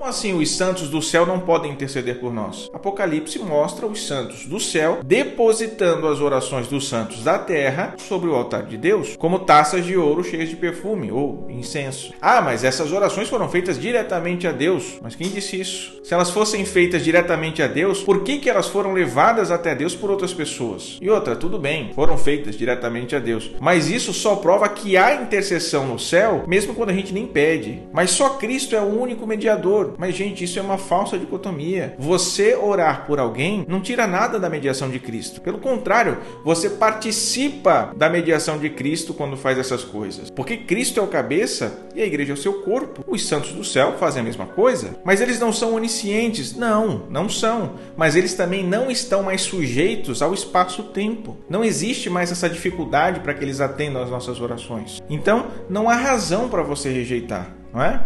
Como assim os santos do céu não podem interceder por nós? Apocalipse mostra os santos do céu depositando as orações dos santos da terra sobre o altar de Deus, como taças de ouro cheias de perfume ou incenso. Ah, mas essas orações foram feitas diretamente a Deus. Mas quem disse isso? Se elas fossem feitas diretamente a Deus, por que, que elas foram levadas até Deus por outras pessoas? E outra, tudo bem, foram feitas diretamente a Deus. Mas isso só prova que há intercessão no céu, mesmo quando a gente nem pede. Mas só Cristo é o único mediador. Mas, gente, isso é uma falsa dicotomia. Você orar por alguém não tira nada da mediação de Cristo. Pelo contrário, você participa da mediação de Cristo quando faz essas coisas. Porque Cristo é o cabeça e a igreja é o seu corpo. Os santos do céu fazem a mesma coisa, mas eles não são oniscientes. Não, não são. Mas eles também não estão mais sujeitos ao espaço-tempo. Não existe mais essa dificuldade para que eles atendam às nossas orações. Então, não há razão para você rejeitar, não é?